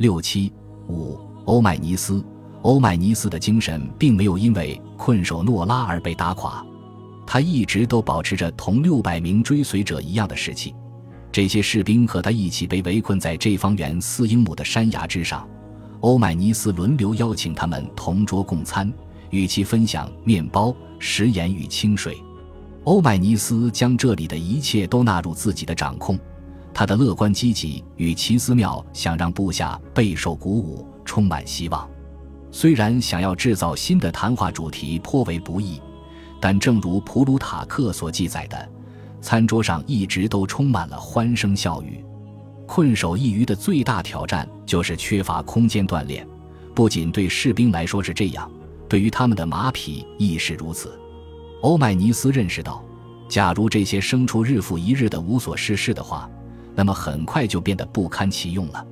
六七五，欧迈尼斯。欧迈尼斯的精神并没有因为困守诺拉而被打垮，他一直都保持着同六百名追随者一样的士气。这些士兵和他一起被围困在这方圆四英亩的山崖之上。欧迈尼斯轮流邀请他们同桌共餐，与其分享面包、食盐与清水。欧迈尼斯将这里的一切都纳入自己的掌控。他的乐观积极与奇思妙想让部下备受鼓舞，充满希望。虽然想要制造新的谈话主题颇为不易，但正如普鲁塔克所记载的，餐桌上一直都充满了欢声笑语。困守一隅的最大挑战就是缺乏空间锻炼，不仅对士兵来说是这样，对于他们的马匹亦是如此。欧迈尼斯认识到，假如这些牲畜日复一日的无所事事的话，那么很快就变得不堪其用了，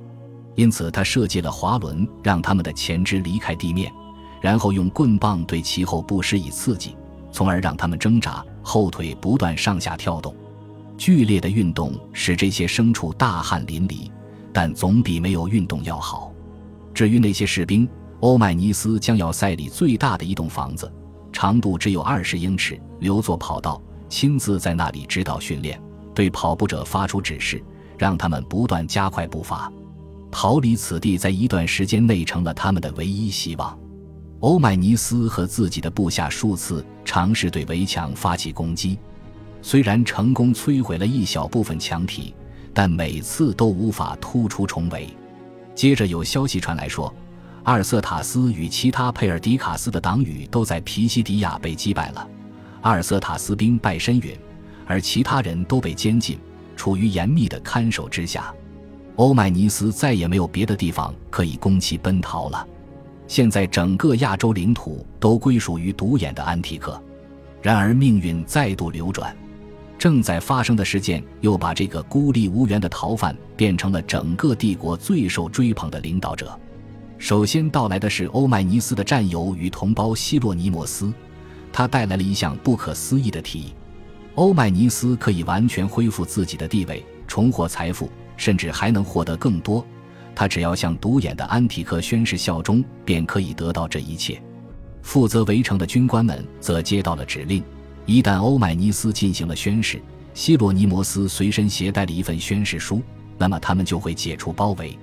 因此他设计了滑轮，让他们的前肢离开地面，然后用棍棒对其后部施以刺激，从而让他们挣扎，后腿不断上下跳动。剧烈的运动使这些牲畜大汗淋漓，但总比没有运动要好。至于那些士兵，欧迈尼斯将要塞里最大的一栋房子，长度只有二十英尺，留作跑道，亲自在那里指导训练。对跑步者发出指示，让他们不断加快步伐。逃离此地，在一段时间内成了他们的唯一希望。欧迈尼斯和自己的部下数次尝试对围墙发起攻击，虽然成功摧毁了一小部分墙体，但每次都无法突出重围。接着有消息传来说，阿尔瑟塔斯与其他佩尔迪卡斯的党羽都在皮西迪亚被击败了，阿尔瑟塔斯兵败身陨。而其他人都被监禁，处于严密的看守之下。欧迈尼斯再也没有别的地方可以供其奔逃了。现在整个亚洲领土都归属于独眼的安提克。然而命运再度流转，正在发生的事件又把这个孤立无援的逃犯变成了整个帝国最受追捧的领导者。首先到来的是欧迈尼斯的战友与同胞希洛尼摩斯，他带来了一项不可思议的提议。欧迈尼斯可以完全恢复自己的地位，重获财富，甚至还能获得更多。他只要向独眼的安提克宣誓效忠，便可以得到这一切。负责围城的军官们则接到了指令：一旦欧迈尼斯进行了宣誓，希罗尼摩斯随身携带了一份宣誓书，那么他们就会解除包围。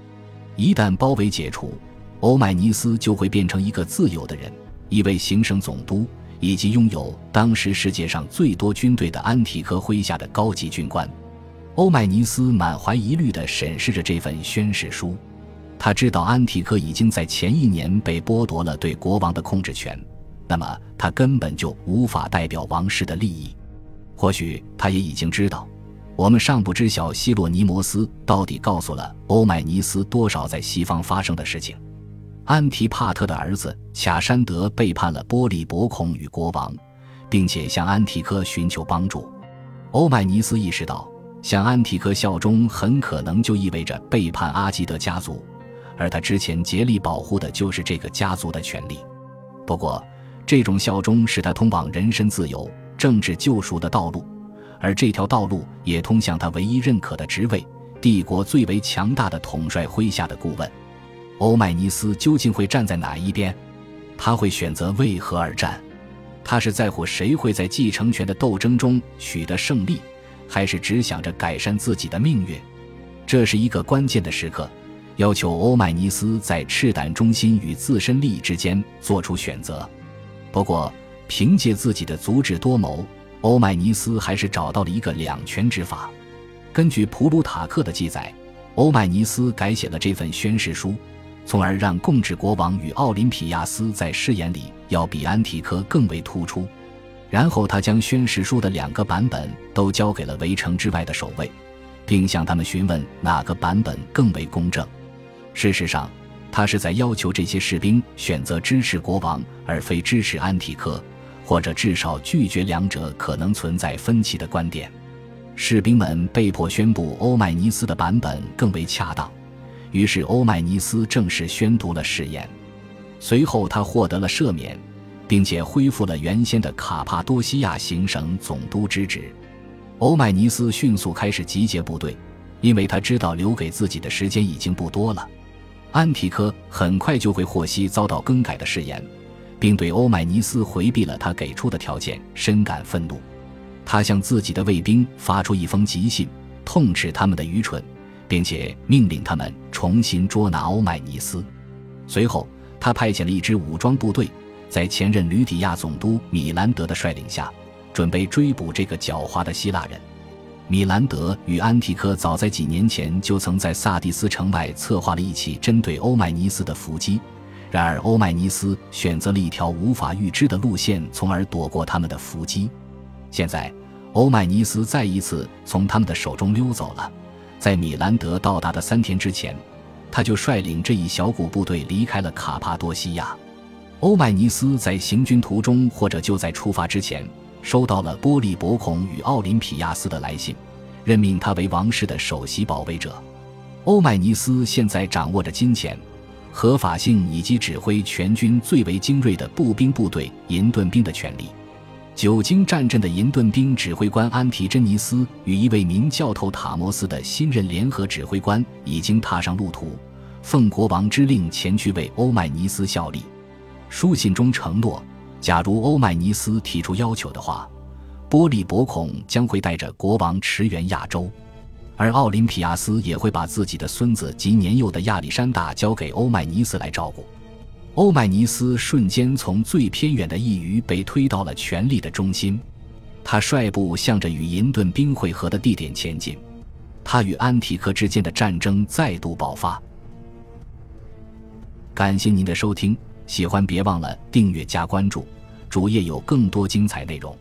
一旦包围解除，欧迈尼斯就会变成一个自由的人，一位行省总督。以及拥有当时世界上最多军队的安提柯麾下的高级军官，欧迈尼斯满怀疑虑地审视着这份宣誓书。他知道安提柯已经在前一年被剥夺了对国王的控制权，那么他根本就无法代表王室的利益。或许他也已经知道，我们尚不知晓希洛尼摩斯到底告诉了欧迈尼斯多少在西方发生的事情。安提帕特的儿子卡山德背叛了波利伯孔与国王，并且向安提柯寻求帮助。欧迈尼斯意识到，向安提柯效忠很可能就意味着背叛阿基德家族，而他之前竭力保护的就是这个家族的权利。不过，这种效忠是他通往人身自由、政治救赎的道路，而这条道路也通向他唯一认可的职位——帝国最为强大的统帅麾下的顾问。欧迈尼斯究竟会站在哪一边？他会选择为何而战？他是在乎谁会在继承权的斗争中取得胜利，还是只想着改善自己的命运？这是一个关键的时刻，要求欧迈尼斯在赤胆忠心与自身利益之间做出选择。不过，凭借自己的足智多谋，欧迈尼斯还是找到了一个两全之法。根据普鲁塔克的记载，欧迈尼斯改写了这份宣誓书。从而让共治国王与奥林匹亚斯在誓言里要比安提柯更为突出。然后他将宣誓书的两个版本都交给了围城之外的守卫，并向他们询问哪个版本更为公正。事实上，他是在要求这些士兵选择支持国王而非支持安提柯，或者至少拒绝两者可能存在分歧的观点。士兵们被迫宣布欧迈尼斯的版本更为恰当。于是，欧迈尼斯正式宣读了誓言。随后，他获得了赦免，并且恢复了原先的卡帕多西亚行省总督之职。欧迈尼斯迅速开始集结部队，因为他知道留给自己的时间已经不多了。安提柯很快就会获悉遭到更改的誓言，并对欧迈尼斯回避了他给出的条件深感愤怒。他向自己的卫兵发出一封急信，痛斥他们的愚蠢，并且命令他们重新捉拿欧迈尼斯。随后，他派遣了一支武装部队，在前任吕底亚总督米兰德的率领下，准备追捕这个狡猾的希腊人。米兰德与安提柯早在几年前就曾在萨蒂斯城外策划了一起针对欧迈尼斯的伏击，然而欧迈尼斯选择了一条无法预知的路线，从而躲过他们的伏击。现在，欧迈尼斯再一次从他们的手中溜走了。在米兰德到达的三天之前，他就率领这一小股部队离开了卡帕多西亚。欧迈尼斯在行军途中，或者就在出发之前。收到了波利伯孔与奥林匹亚斯的来信，任命他为王室的首席保卫者。欧迈尼斯现在掌握着金钱、合法性以及指挥全军最为精锐的步兵部队银盾兵的权利。久经战阵的银盾兵指挥官安提真尼斯与一位名教头塔摩斯的新任联合指挥官已经踏上路途，奉国王之令前去为欧迈尼斯效力。书信中承诺。假如欧迈尼斯提出要求的话，波利伯孔将会带着国王驰援亚洲，而奥林匹亚斯也会把自己的孙子及年幼的亚历山大交给欧迈尼斯来照顾。欧迈尼斯瞬间从最偏远的一隅被推到了权力的中心，他率部向着与银盾兵会合的地点前进，他与安提克之间的战争再度爆发。感谢您的收听，喜欢别忘了订阅加关注。主页有更多精彩内容。